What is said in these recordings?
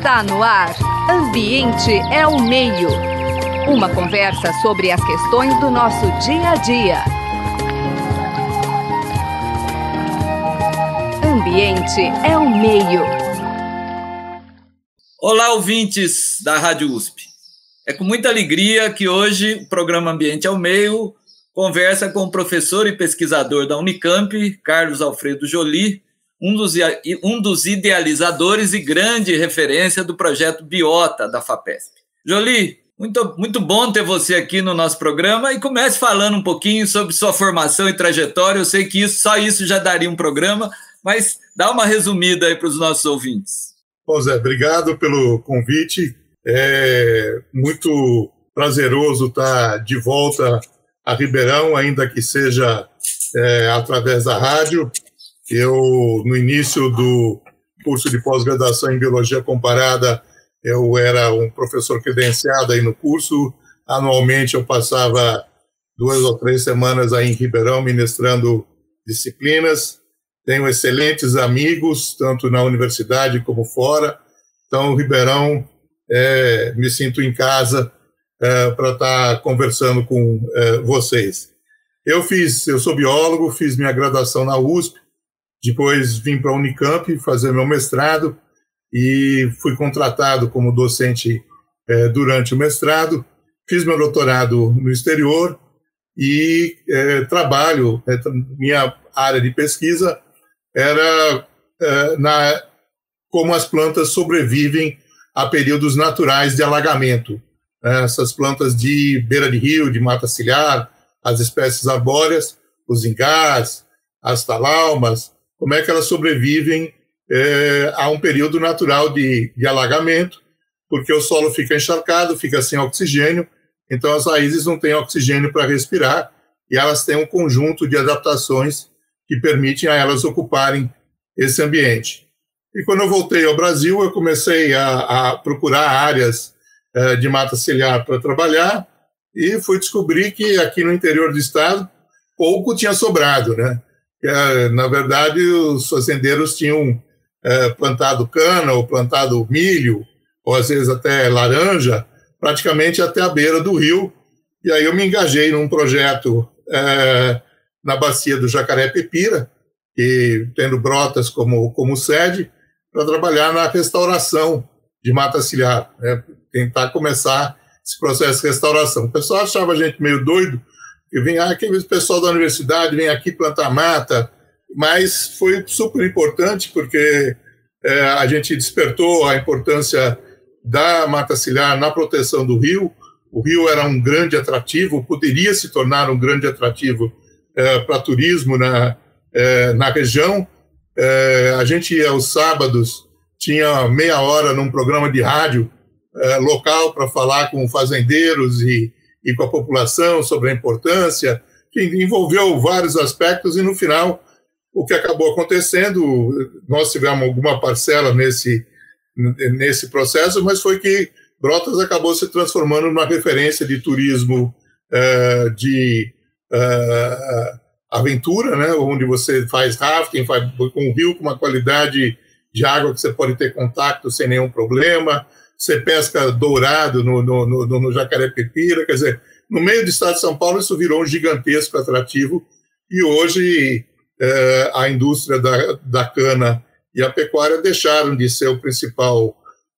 Está no ar. Ambiente é o meio. Uma conversa sobre as questões do nosso dia a dia. Ambiente é o meio. Olá, ouvintes da Rádio USP. É com muita alegria que hoje o programa Ambiente é o Meio conversa com o professor e pesquisador da Unicamp, Carlos Alfredo Jolie, um dos, um dos idealizadores e grande referência do projeto Biota da FAPESP. Jolie, muito, muito bom ter você aqui no nosso programa e comece falando um pouquinho sobre sua formação e trajetória. Eu sei que isso, só isso já daria um programa, mas dá uma resumida aí para os nossos ouvintes. Bom, Zé, obrigado pelo convite. É muito prazeroso estar de volta a Ribeirão, ainda que seja é, através da rádio. Eu, no início do curso de pós-graduação em Biologia Comparada, eu era um professor credenciado aí no curso. Anualmente eu passava duas ou três semanas aí em Ribeirão ministrando disciplinas. Tenho excelentes amigos, tanto na universidade como fora. Então, Ribeirão, é, me sinto em casa é, para estar tá conversando com é, vocês. Eu fiz, eu sou biólogo, fiz minha graduação na USP, depois vim para a Unicamp fazer meu mestrado e fui contratado como docente é, durante o mestrado. Fiz meu doutorado no exterior e é, trabalho, é, minha área de pesquisa era na como as plantas sobrevivem a períodos naturais de alagamento. Né? Essas plantas de beira de rio, de mata ciliar, as espécies arbóreas, os ingás, as talaumas, como é que elas sobrevivem é, a um período natural de, de alagamento, porque o solo fica encharcado, fica sem oxigênio, então as raízes não têm oxigênio para respirar e elas têm um conjunto de adaptações que permitem a elas ocuparem esse ambiente. E quando eu voltei ao Brasil, eu comecei a, a procurar áreas é, de mata ciliar para trabalhar e fui descobrir que aqui no interior do estado pouco tinha sobrado, né? É, na verdade, os fazendeiros tinham é, plantado cana ou plantado milho, ou às vezes até laranja, praticamente até a beira do rio. E aí eu me engajei num projeto é, na bacia do Jacaré Pepira, e tendo Brotas como, como sede, para trabalhar na restauração de mata ciliar, né? tentar começar esse processo de restauração. O pessoal achava a gente meio doido, e vem ah, aquele pessoal da universidade vem aqui plantar mata, mas foi super importante porque é, a gente despertou a importância da mata ciliar na proteção do rio. O rio era um grande atrativo, poderia se tornar um grande atrativo é, para turismo na, é, na região. É, a gente aos sábados, tinha meia hora num programa de rádio é, local para falar com fazendeiros e e com a população sobre a importância, que envolveu vários aspectos e no final o que acabou acontecendo, nós tivemos alguma parcela nesse nesse processo, mas foi que Brotas acabou se transformando numa referência de turismo uh, de uh, aventura, né, onde você faz rafting, faz com um rio com uma qualidade de água que você pode ter contato sem nenhum problema, você pesca dourado no, no, no, no Jacaré-Pepira, quer dizer, no meio do estado de São Paulo isso virou um gigantesco atrativo. E hoje é, a indústria da, da cana e a pecuária deixaram de ser o principal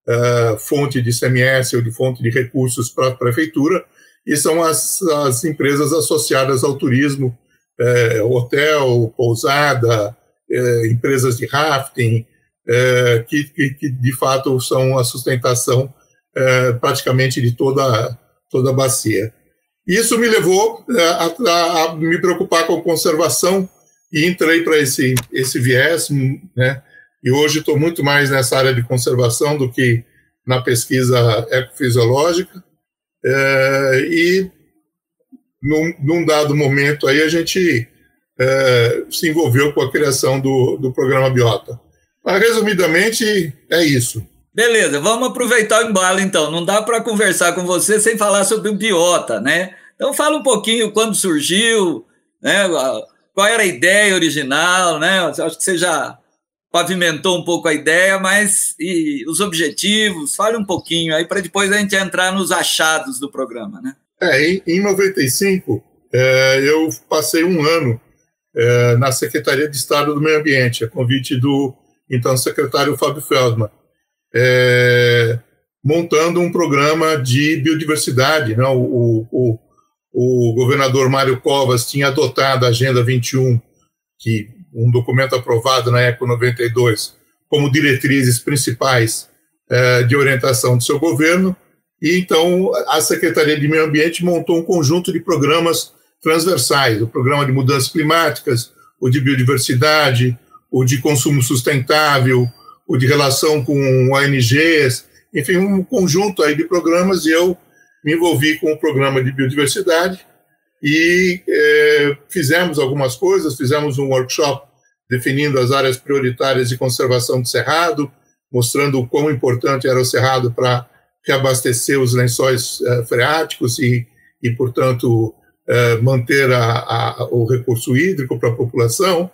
é, fonte de CMS ou de fonte de recursos para a prefeitura e são as, as empresas associadas ao turismo, é, hotel, pousada, empresas de rafting, é, que, que, que, de fato são a sustentação é, praticamente de toda, toda a bacia. Isso me levou é, a, a, a me preocupar com conservação e entrei para esse, esse viés, né? E hoje estou muito mais nessa área de conservação do que na pesquisa ecofisiológica. É, e num, num, dado momento aí a gente é, se envolveu com a criação do, do programa Biota. Mas, resumidamente, é isso. Beleza, vamos aproveitar o embalo então. Não dá para conversar com você sem falar sobre o biota, né? Então fala um pouquinho quando surgiu, né? Qual era a ideia original, né? Acho que você já pavimentou um pouco a ideia, mas e os objetivos, fale um pouquinho aí para depois a gente entrar nos achados do programa, né? É, em, em 95, é, eu passei um ano é, na Secretaria de Estado do Meio Ambiente, a convite do então secretário Fábio Feldman, é, montando um programa de biodiversidade. Né? O, o, o, governador Mário Covas tinha adotado a Agenda 21, que um documento aprovado na ECO 92, como diretrizes principais é, de orientação do seu governo, e então a Secretaria de Meio Ambiente montou um conjunto de programas transversais, o programa de mudanças climáticas, o de biodiversidade, o de consumo sustentável, o de relação com ONGs, enfim, um conjunto aí de programas, e eu me envolvi com o programa de biodiversidade e é, fizemos algumas coisas, fizemos um workshop definindo as áreas prioritárias de conservação do cerrado, mostrando o quão importante era o cerrado para reabastecer os lençóis uh, freáticos e, e portanto, uh, manter a, a, o recurso hídrico para a população.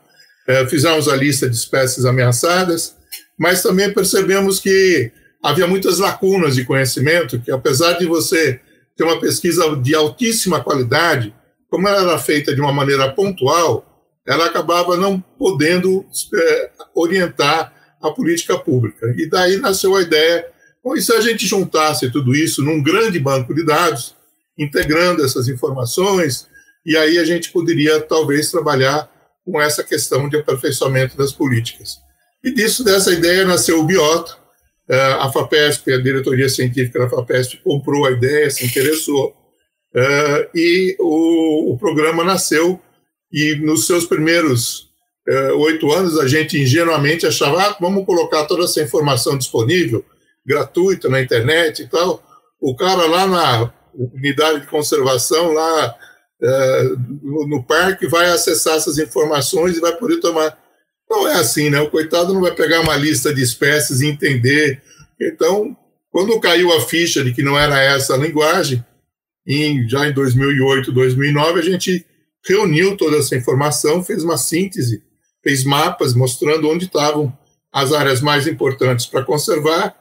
Uh, fizemos a lista de espécies ameaçadas, mas também percebemos que havia muitas lacunas de conhecimento, que apesar de você ter uma pesquisa de altíssima qualidade, como ela era feita de uma maneira pontual, ela acabava não podendo orientar a política pública. E daí nasceu a ideia Bom, e se a gente juntasse tudo isso num grande banco de dados, integrando essas informações, e aí a gente poderia talvez trabalhar com essa questão de aperfeiçoamento das políticas. E disso, dessa ideia, nasceu o Biota. É, a FAPESP, a diretoria científica da FAPESP, comprou a ideia, se interessou, é, e o, o programa nasceu. E nos seus primeiros é, oito anos, a gente ingenuamente achava, ah, vamos colocar toda essa informação disponível gratuita na internet e tal. O cara lá na unidade de conservação, lá é, no, parque, vai acessar essas informações e vai poder tomar. Não é assim, né? O coitado não vai pegar uma lista de espécies e entender. Então, quando caiu a ficha de que não era essa a linguagem, em, já em 2008, 2009, a gente reuniu toda essa informação, fez uma síntese, fez mapas mostrando onde estavam as áreas mais importantes para conservar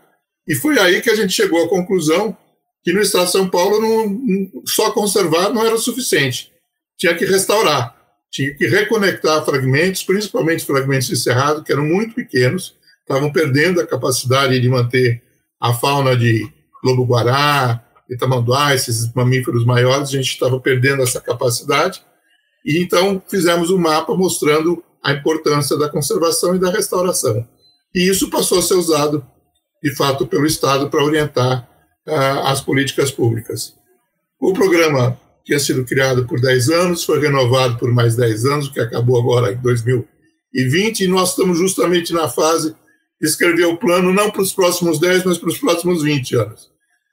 e foi aí que a gente chegou à conclusão que no estado de São Paulo não, só conservar não era o suficiente. Tinha que restaurar, tinha que reconectar fragmentos, principalmente fragmentos de cerrado, que eram muito pequenos, estavam perdendo a capacidade de manter a fauna de lobo-guará, itamanduá, esses mamíferos maiores, a gente estava perdendo essa capacidade. E então fizemos um mapa mostrando a importância da conservação e da restauração. E isso passou a ser usado de fato, pelo Estado para orientar uh, as políticas públicas. O programa tinha sido criado por 10 anos, foi renovado por mais 10 anos, que acabou agora em 2020, e nós estamos justamente na fase de escrever o plano não para os próximos 10, mas para os próximos 20 anos,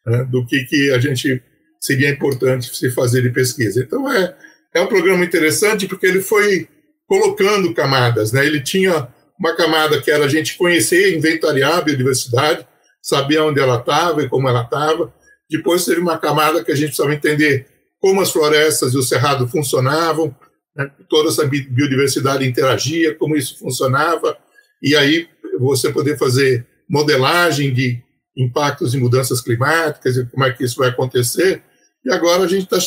né, do que, que a gente seria importante se fazer de pesquisa. Então, é, é um programa interessante porque ele foi colocando camadas, né? ele tinha uma camada que era a gente conhecer, inventariar a biodiversidade, saber onde ela estava e como ela estava. Depois teve uma camada que a gente precisava entender como as florestas e o cerrado funcionavam, né? toda essa biodiversidade interagia, como isso funcionava, e aí você poder fazer modelagem de impactos e mudanças climáticas e como é que isso vai acontecer. E agora a gente está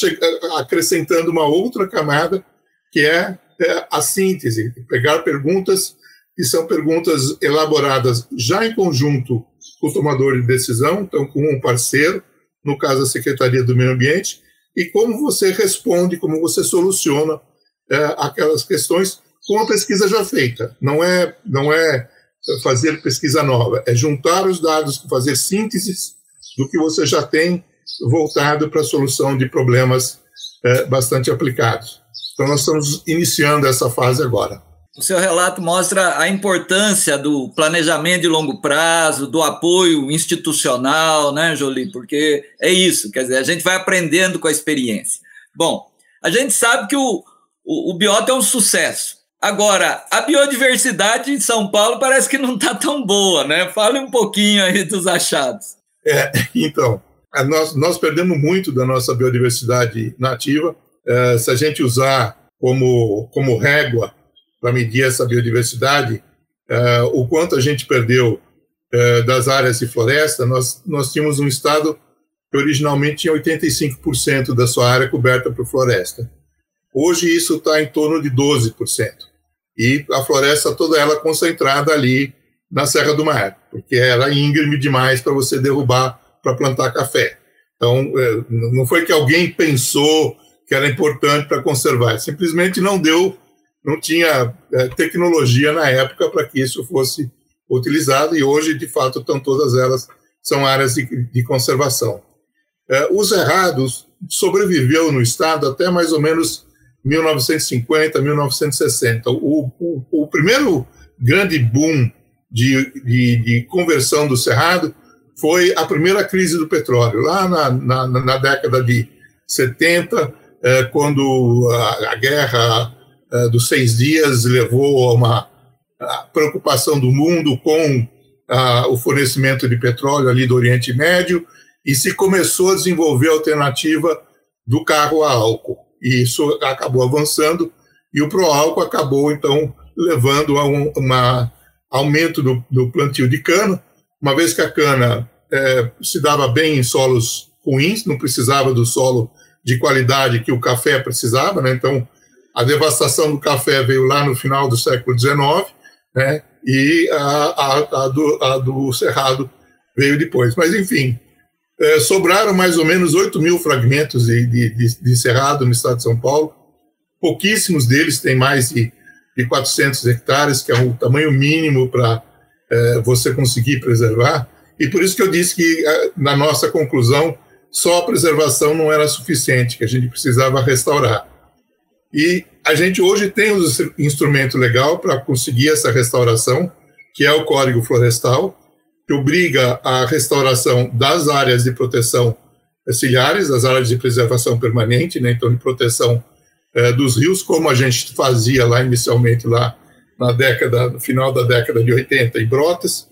acrescentando uma outra camada, que é, é a síntese, pegar perguntas que são perguntas elaboradas já em conjunto com o tomador de decisão, então com um parceiro, no caso a Secretaria do Meio Ambiente, e como você responde, como você soluciona é, aquelas questões com a pesquisa já feita. Não é, não é fazer pesquisa nova, é juntar os dados, fazer sínteses do que você já tem voltado para a solução de problemas é, bastante aplicados. Então, nós estamos iniciando essa fase agora. O seu relato mostra a importância do planejamento de longo prazo, do apoio institucional, né, Jolie? Porque é isso, quer dizer, a gente vai aprendendo com a experiência. Bom, a gente sabe que o, o, o biota é um sucesso. Agora, a biodiversidade em São Paulo parece que não está tão boa, né? Fale um pouquinho aí dos achados. É, então, nós, nós perdemos muito da nossa biodiversidade nativa. É, se a gente usar como, como régua para medir essa biodiversidade, uh, o quanto a gente perdeu uh, das áreas de floresta, nós, nós tínhamos um estado que originalmente tinha 85% da sua área coberta por floresta. Hoje isso está em torno de 12%. E a floresta toda ela concentrada ali na Serra do Mar, porque era íngreme demais para você derrubar para plantar café. Então, é, não foi que alguém pensou que era importante para conservar, simplesmente não deu, não tinha é, tecnologia na época para que isso fosse utilizado e hoje, de fato, estão todas elas são áreas de, de conservação. É, os errados sobreviveu no estado até mais ou menos 1950, 1960. O, o, o primeiro grande boom de, de, de, conversão do Cerrado foi a primeira crise do petróleo, lá na, na, na década de 70, é, quando a, a guerra é, dos seis dias levou a uma a preocupação do mundo com a, o fornecimento de petróleo ali do Oriente Médio, e se começou a desenvolver a alternativa do carro a álcool. E isso acabou avançando, e o pró-álcool acabou, então, levando a um uma aumento do, do plantio de cana, uma vez que a cana é, se dava bem em solos ruins, não precisava do solo de qualidade que o café precisava, né? então a devastação do café veio lá no final do século XIX, né? e a, a, a, do, a do cerrado veio depois. Mas, enfim, é, sobraram mais ou menos 8 mil fragmentos de, de, de, de cerrado no estado de São Paulo, pouquíssimos deles têm mais de, de 400 hectares, que é o tamanho mínimo para é, você conseguir preservar, e por isso que eu disse que, eh, na nossa conclusão, só a preservação não era suficiente, que a gente precisava restaurar. E a gente hoje tem um instrumento legal para conseguir essa restauração, que é o Código Florestal, que obriga a restauração das áreas de proteção ciliares, as áreas de preservação permanente, né, então de proteção eh, dos rios, como a gente fazia lá inicialmente lá na década, no final da década de 80 em Brotas,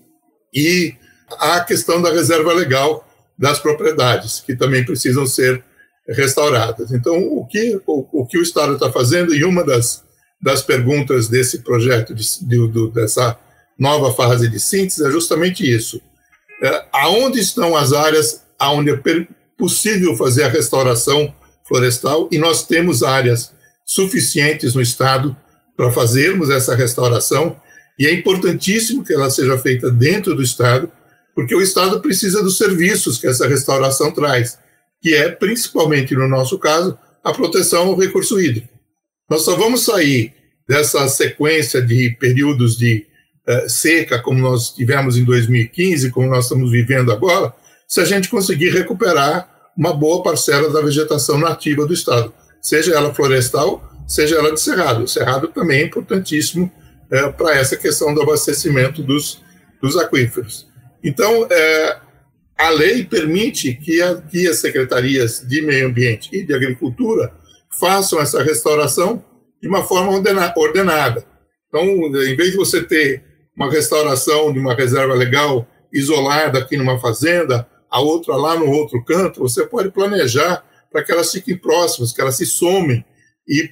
e a questão da reserva legal das propriedades, que também precisam ser restauradas. Então, o que o, o que o Estado está fazendo, e uma das, das perguntas desse projeto, de, de, dessa nova fase de síntese, é justamente isso. É, aonde estão as áreas onde é possível fazer a restauração florestal, e nós temos áreas suficientes no Estado para fazermos essa restauração, e é importantíssimo que ela seja feita dentro do Estado, porque o Estado precisa dos serviços que essa restauração traz, que é, principalmente no nosso caso, a proteção ao recurso hídrico. Nós só vamos sair dessa sequência de períodos de uh, seca, como nós tivemos em 2015, como nós estamos vivendo agora, se a gente conseguir recuperar uma boa parcela da vegetação nativa do Estado, seja ela florestal, seja ela de cerrado. O cerrado também é importantíssimo uh, para essa questão do abastecimento dos, dos aquíferos. Então, é, a lei permite que, a, que as secretarias de meio ambiente e de agricultura façam essa restauração de uma forma ordena, ordenada. Então, em vez de você ter uma restauração de uma reserva legal isolada aqui numa fazenda, a outra lá no outro canto, você pode planejar para que elas fiquem próximas, que elas se somem e,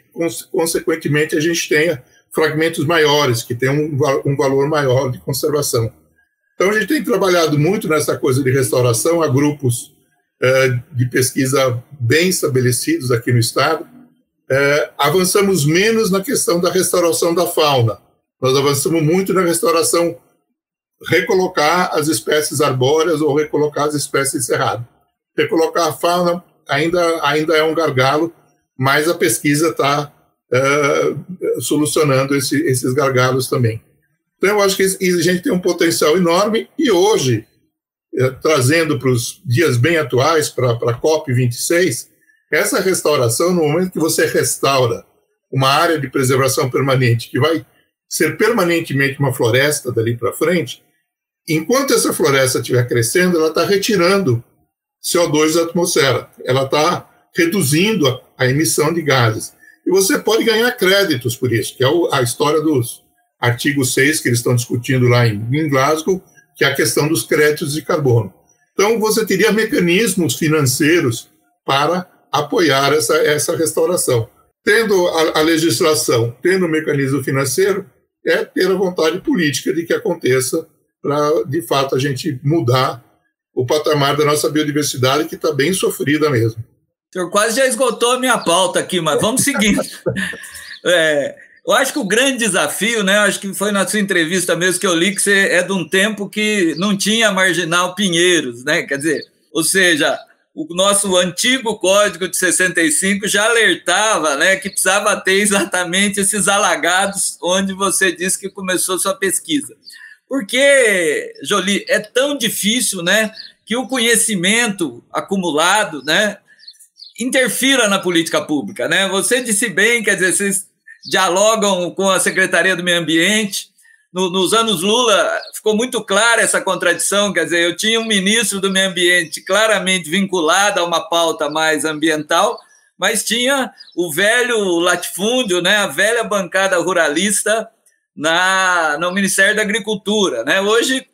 consequentemente, a gente tenha fragmentos maiores, que tenham um, um valor maior de conservação. Então, a gente tem trabalhado muito nessa coisa de restauração, há grupos é, de pesquisa bem estabelecidos aqui no Estado. É, avançamos menos na questão da restauração da fauna, nós avançamos muito na restauração, recolocar as espécies arbóreas ou recolocar as espécies de cerrado. Recolocar a fauna ainda, ainda é um gargalo, mas a pesquisa está é, solucionando esse, esses gargalos também. Então, eu acho que a gente tem um potencial enorme e hoje, eh, trazendo para os dias bem atuais, para a COP26, essa restauração, no momento que você restaura uma área de preservação permanente, que vai ser permanentemente uma floresta dali para frente, enquanto essa floresta estiver crescendo, ela está retirando CO2 da atmosfera, ela está reduzindo a, a, emissão de gases. E você pode ganhar créditos por isso, que é o, a história dos, artigo 6 que eles estão discutindo lá em, em Glasgow, que é a questão dos créditos de carbono. Então, você teria mecanismos financeiros para apoiar essa, essa restauração. Tendo a, a legislação, tendo o mecanismo financeiro, é ter a vontade política de que aconteça para, de fato, a gente mudar o patamar da nossa biodiversidade, que está bem sofrida mesmo. O senhor quase já esgotou a minha pauta aqui, mas vamos seguir. é, eu acho que o grande desafio, né? Acho que foi na sua entrevista mesmo que eu li que você é de um tempo que não tinha marginal Pinheiros, né? Quer dizer, ou seja, o nosso antigo código de 65 já alertava né, que precisava ter exatamente esses alagados onde você disse que começou sua pesquisa. Porque, Jolie, é tão difícil né, que o conhecimento acumulado né, interfira na política pública. Né? Você disse bem, quer dizer, vocês dialogam com a Secretaria do Meio Ambiente, no, nos anos Lula ficou muito clara essa contradição, quer dizer, eu tinha um ministro do meio ambiente claramente vinculado a uma pauta mais ambiental, mas tinha o velho latifúndio, né, a velha bancada ruralista na, no Ministério da Agricultura. Né? Hoje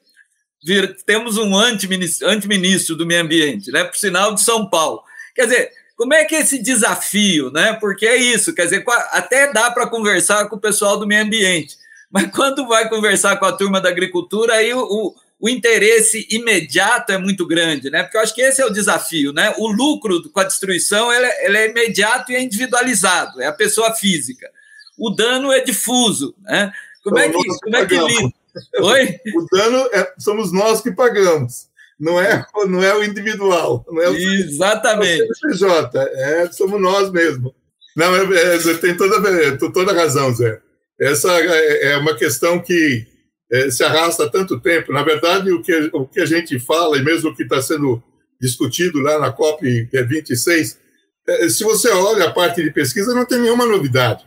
vir, temos um antiministro, antiministro do meio ambiente, né, por sinal de São Paulo. Quer dizer, como é que é esse desafio, né? Porque é isso, quer dizer, até dá para conversar com o pessoal do meio ambiente, mas quando vai conversar com a turma da agricultura, aí o, o, o, interesse imediato é muito grande, né? Porque eu acho que esse é o desafio, né? O lucro com a destruição ele, ele é imediato e é individualizado, é a pessoa física. O dano é difuso, né? Como é que, como é que lida? Oi? O dano é, somos nós que pagamos não é, não é o individual. Não é o, Exatamente. É o CJ, é, somos nós mesmo. Não, é, é, tem toda, toda razão, Zé. Essa é, é uma questão que é, se arrasta há tanto tempo. Na verdade, o que, o que a gente fala, e mesmo o que está sendo discutido lá na COP26, é, se você olha a parte de pesquisa, não tem nenhuma novidade.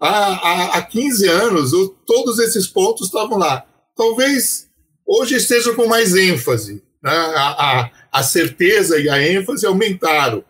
Há, há, há 15 anos, todos esses pontos estavam lá. Talvez hoje estejam com mais ênfase. Né? A, a, a, certeza e a ênfase aumentaram.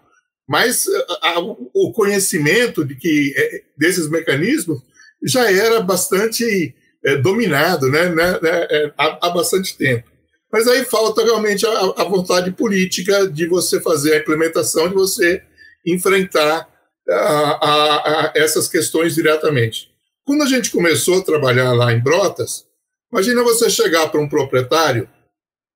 Mas a, o conhecimento de que é, desses mecanismos já era bastante é, dominado né, né, né é, há, há, bastante tempo. Mas aí falta realmente a, a, vontade política de você fazer a implementação, de você enfrentar a, essas questões diretamente. Quando a gente começou a trabalhar lá em Brotas, imagina você chegar para um proprietário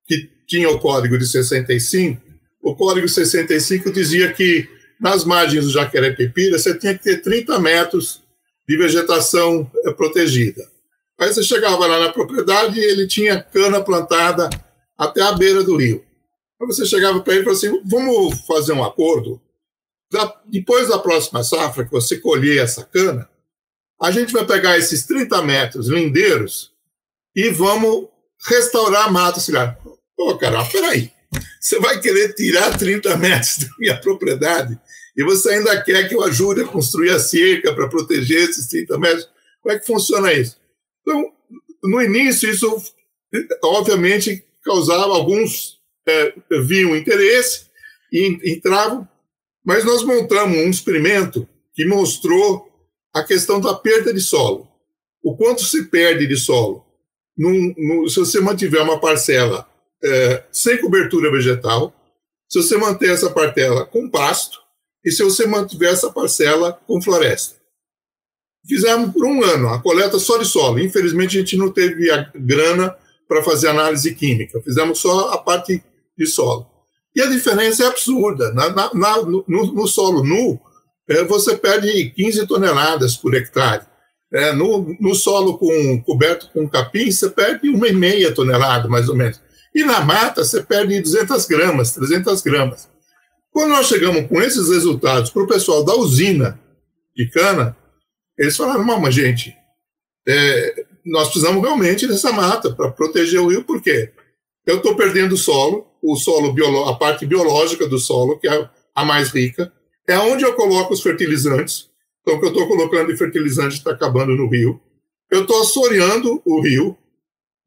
que tinha o código de 65, o código 65 dizia que nas margens do Jacaré-Pepira você tinha que ter 30 metros de vegetação eh, protegida. Aí você chegava lá na propriedade e ele tinha cana plantada até a beira do rio. Aí você chegava para ele e falava assim: vamos fazer um acordo. Depois da próxima safra, que você colher essa cana, a gente vai pegar esses 30 metros lindeiros e vamos restaurar a mata ciliar. Pô, cara, peraí. Você vai querer tirar 30 metros da minha propriedade e você ainda quer que eu ajude a construir a cerca para proteger esses 30 metros. Como é que funciona isso? Então, no início, isso obviamente causava alguns é, interesse e entravam, mas nós montamos um experimento que mostrou a questão da perda de solo. O quanto se perde de solo num, num, se você mantiver uma parcela é, sem cobertura vegetal, se você manter essa parcela com pasto, e se você mantiver essa parcela com floresta. Fizemos por um ano a coleta só de solo. Infelizmente, a gente não teve a grana para fazer análise química. Fizemos só a parte de solo. E a diferença é absurda. Na, na, na, no, no, solo nu, é, você perde 15 toneladas por hectare. É, no, no, solo com, coberto com capim, você perde uma e meia tonelada, mais ou menos. E na mata, você perde 200 gramas, 300 gramas. Quando nós chegamos com esses resultados para o pessoal da usina de cana, eles falaram: mas gente, é, nós precisamos realmente dessa mata para proteger o rio, por quê? Eu estou perdendo o solo, o solo a parte biológica do solo, que é a mais rica, é onde eu coloco os fertilizantes. Então, o que eu estou colocando de fertilizante está acabando no rio. Eu estou assoreando o rio,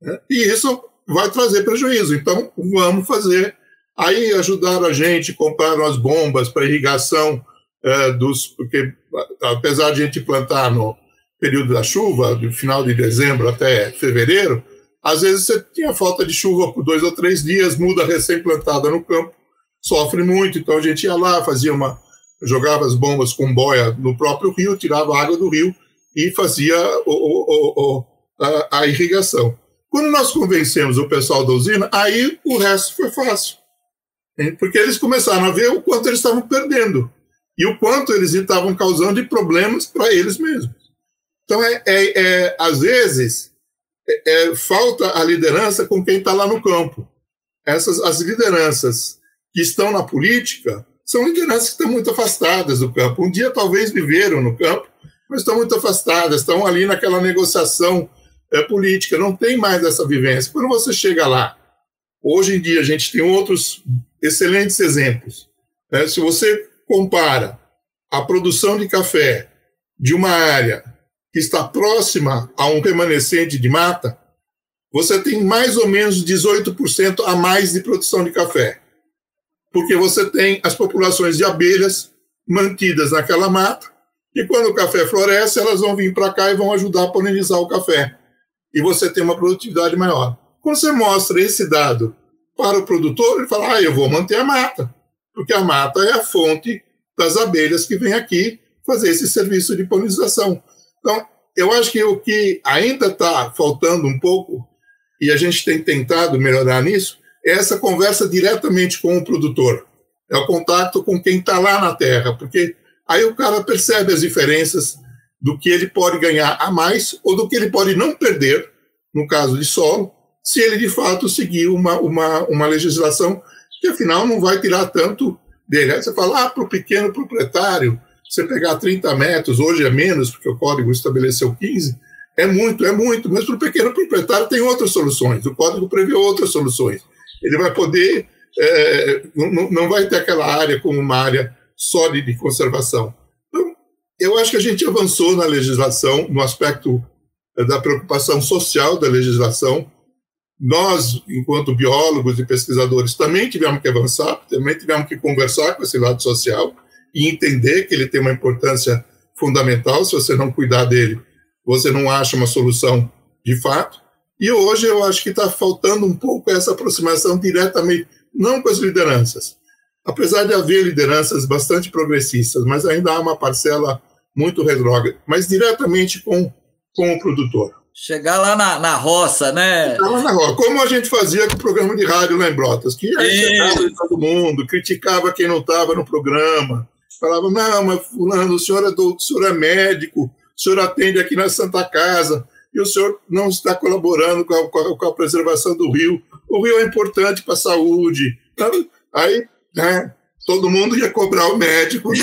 né? e isso vai trazer prejuízo. Então, vamos fazer Aí ajudaram a gente, compraram as bombas para irrigação é, dos. Porque, apesar de a gente plantar no período da chuva, do final de dezembro até fevereiro, às vezes você tinha falta de chuva por dois ou três dias, muda recém-plantada no campo, sofre muito. Então a gente ia lá, fazia uma. jogava as bombas com boia no próprio rio, tirava água do rio e fazia o, o, o, a, a irrigação. Quando nós convencemos o pessoal da usina, aí o resto foi fácil. Porque eles começaram a ver o quanto eles estavam perdendo e o quanto eles estavam causando de problemas para eles mesmos. Então, é, é, é às vezes, é, é, falta a liderança com quem está lá no campo. Essas, as lideranças que estão na política são lideranças que estão muito afastadas do campo. Um dia talvez viveram no campo, mas estão muito afastadas, estão ali naquela negociação é, política, não tem mais essa vivência. Quando você chega lá, hoje em dia a gente tem outros excelentes exemplos. Né? Se você compara a produção de café de uma área que está próxima a um remanescente de mata, você tem mais ou menos 18% a mais de produção de café. Porque você tem as populações de abelhas mantidas naquela mata, e quando o café floresce, elas vão vir para cá e vão ajudar a polinizar o café. E você tem uma produtividade maior. Quando você mostra esse dado para o produtor, ele fala: ah, eu vou manter a mata, porque a mata é a fonte das abelhas que vêm aqui fazer esse serviço de polinização. Então, eu acho que o que ainda está faltando um pouco, e a gente tem tentado melhorar nisso, é essa conversa diretamente com o produtor. É o contato com quem está lá na terra, porque aí o cara percebe as diferenças do que ele pode ganhar a mais ou do que ele pode não perder, no caso de solo, se ele de fato seguir uma, uma, uma legislação que afinal não vai tirar tanto dele. Aí você fala, ah, para o pequeno proprietário, você pegar 30 metros, hoje é menos, porque o código estabeleceu 15, é muito, é muito, mas para o pequeno proprietário tem outras soluções, o código prevê outras soluções. Ele vai poder, é, não, não vai ter aquela área como uma área sólida de conservação. Eu acho que a gente avançou na legislação, no aspecto é, da preocupação social da legislação, nós, enquanto biólogos e pesquisadores, também tivemos que avançar, também tivemos que conversar com esse lado social e entender que ele tem uma importância fundamental. Se você não cuidar dele, você não acha uma solução de fato. E hoje eu acho que está faltando um pouco essa aproximação diretamente, não com as lideranças. Apesar de haver lideranças bastante progressistas, mas ainda há uma parcela muito retrógrada, mas diretamente com, com o produtor. Chegar lá na, na roça, né? Chegar lá na roça. Como a gente fazia com o programa de rádio lá em Brotas, que aí chegava todo mundo, criticava quem não estava no programa, falava, não, mas fulano, o senhor é, do, o senhor é médico, o senhor atende aqui na Santa Casa, e o senhor não está colaborando com a, com a, com a preservação do rio. O rio é importante para a saúde. Então, aí, né, todo mundo ia cobrar o médico.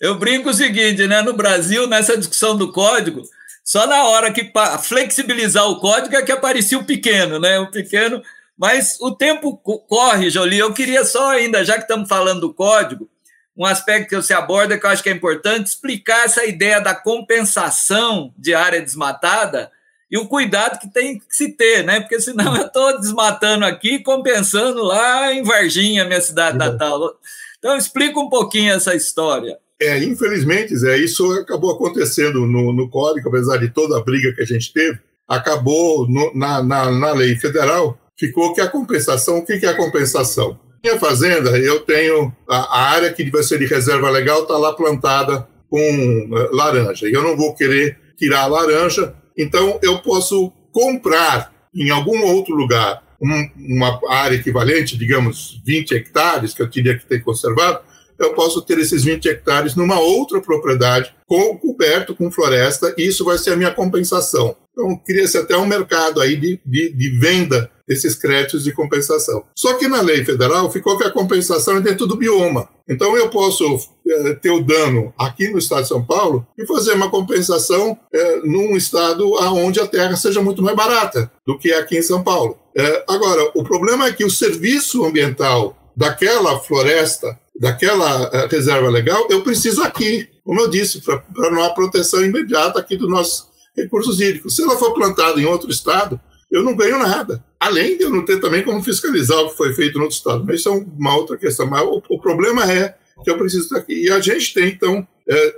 Eu brinco o seguinte, né? No Brasil, nessa discussão do código, só na hora que flexibilizar o código é que aparecia o pequeno, né? O pequeno. Mas o tempo corre, Jolie. Eu queria só ainda, já que estamos falando do código, um aspecto que você aborda que eu acho que é importante, explicar essa ideia da compensação de área desmatada e o cuidado que tem que se ter, né? Porque senão eu estou desmatando aqui compensando lá em Varginha, minha cidade natal. Então explica um pouquinho essa história. É, infelizmente, Zé, isso acabou acontecendo no, no código, apesar de toda a briga que a gente teve, acabou no, na, na, na, lei federal, ficou que a compensação, o que, que é a compensação? Minha fazenda, eu tenho a, a área que vai ser de reserva legal, está lá plantada com uh, laranja, e eu não vou querer tirar a laranja, então eu posso comprar em algum outro lugar um, uma área equivalente, digamos, 20 hectares, que eu teria que ter conservado, eu posso ter esses 20 hectares numa outra propriedade, com, coberto com floresta, e isso vai ser a minha compensação. Então, cria-se até um mercado aí de, de, de, venda desses créditos de compensação. Só que na lei federal ficou que a compensação é dentro do bioma. Então, eu posso é, ter o dano aqui no estado de São Paulo e fazer uma compensação é, num estado onde a terra seja muito mais barata do que aqui em São Paulo. É, agora, o problema é que o serviço ambiental daquela floresta daquela reserva legal, eu preciso aqui, como eu disse, para uma proteção imediata aqui dos nossos recursos hídricos. Se ela for plantada em outro estado, eu não ganho nada. Além de eu não ter também como fiscalizar o que foi feito no outro estado. Mas isso é uma outra questão. Mas o, o problema é que eu preciso estar aqui. E a gente tem, então, é,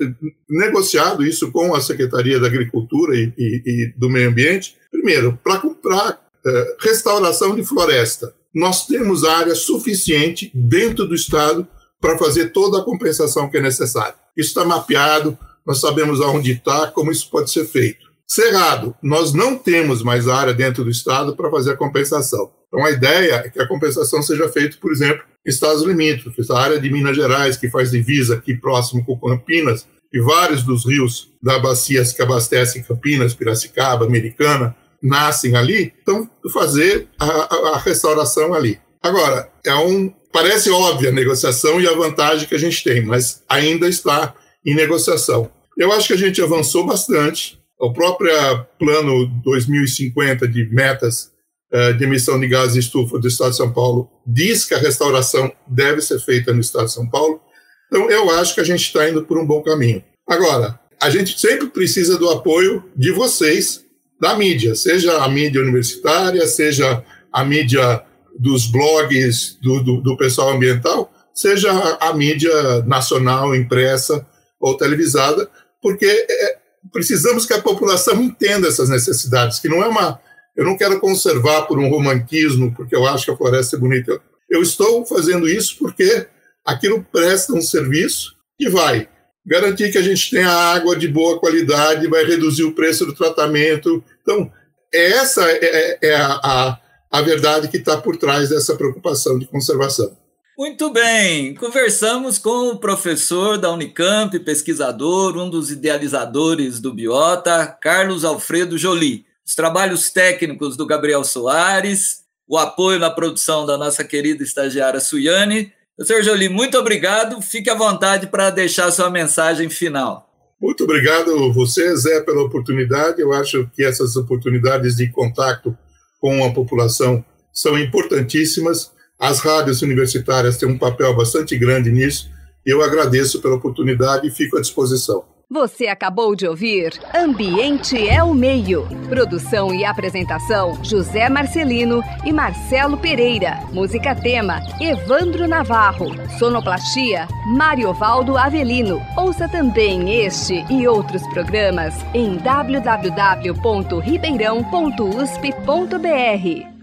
negociado isso com a Secretaria da Agricultura e, e, e do Meio Ambiente, primeiro, para comprar é, restauração de floresta. Nós temos área suficiente dentro do Estado para fazer toda a compensação que é necessária. Isso está mapeado, nós sabemos aonde está, como isso pode ser feito. Cerrado, nós não temos mais área dentro do Estado para fazer a compensação. Então, a ideia é que a compensação seja feita, por exemplo, em estados limítrofes. A área de Minas Gerais, que faz divisa aqui próximo com Campinas, e vários dos rios da bacia que abastecem Campinas, Piracicaba, Americana, nascem ali, então fazer a, a, restauração ali. Agora, é um parece óbvia a negociação e a vantagem que a gente tem, mas ainda está em negociação. Eu acho que a gente avançou bastante. O próprio plano 2050 de metas uh, de emissão de gases de estufa do Estado de São Paulo diz que a restauração deve ser feita no Estado de São Paulo. Então, eu acho que a gente está indo por um bom caminho. Agora, a gente sempre precisa do apoio de vocês, da mídia, seja a mídia universitária, seja a mídia dos blogs do, do, do pessoal ambiental, seja a, mídia nacional, impressa ou televisada, porque é, precisamos que a população entenda essas necessidades, que não é uma. Eu não quero conservar por um romantismo, porque eu acho que a floresta é bonita. Eu, estou fazendo isso porque aquilo presta um serviço que vai garantir que a gente tenha água de boa qualidade, vai reduzir o preço do tratamento. Então, essa é, é a, a, a verdade que está por trás dessa preocupação de conservação. Muito bem, conversamos com o professor da Unicamp, pesquisador, um dos idealizadores do Biota, Carlos Alfredo Jolie. Os trabalhos técnicos do Gabriel Soares, o apoio na produção da nossa querida estagiária Suiane Professor Jolie, muito obrigado. Fique à vontade para deixar sua mensagem final. Muito obrigado você, Zé, pela oportunidade. Eu acho que essas oportunidades de contato com a população são importantíssimas. As rádios universitárias têm um papel bastante grande nisso. Eu agradeço pela oportunidade e fico à disposição. Você acabou de ouvir Ambiente é o Meio. Produção e apresentação: José Marcelino e Marcelo Pereira. Música tema: Evandro Navarro. Sonoplastia: Mariovaldo Avelino. Ouça também este e outros programas em www.ribeirão.usp.br.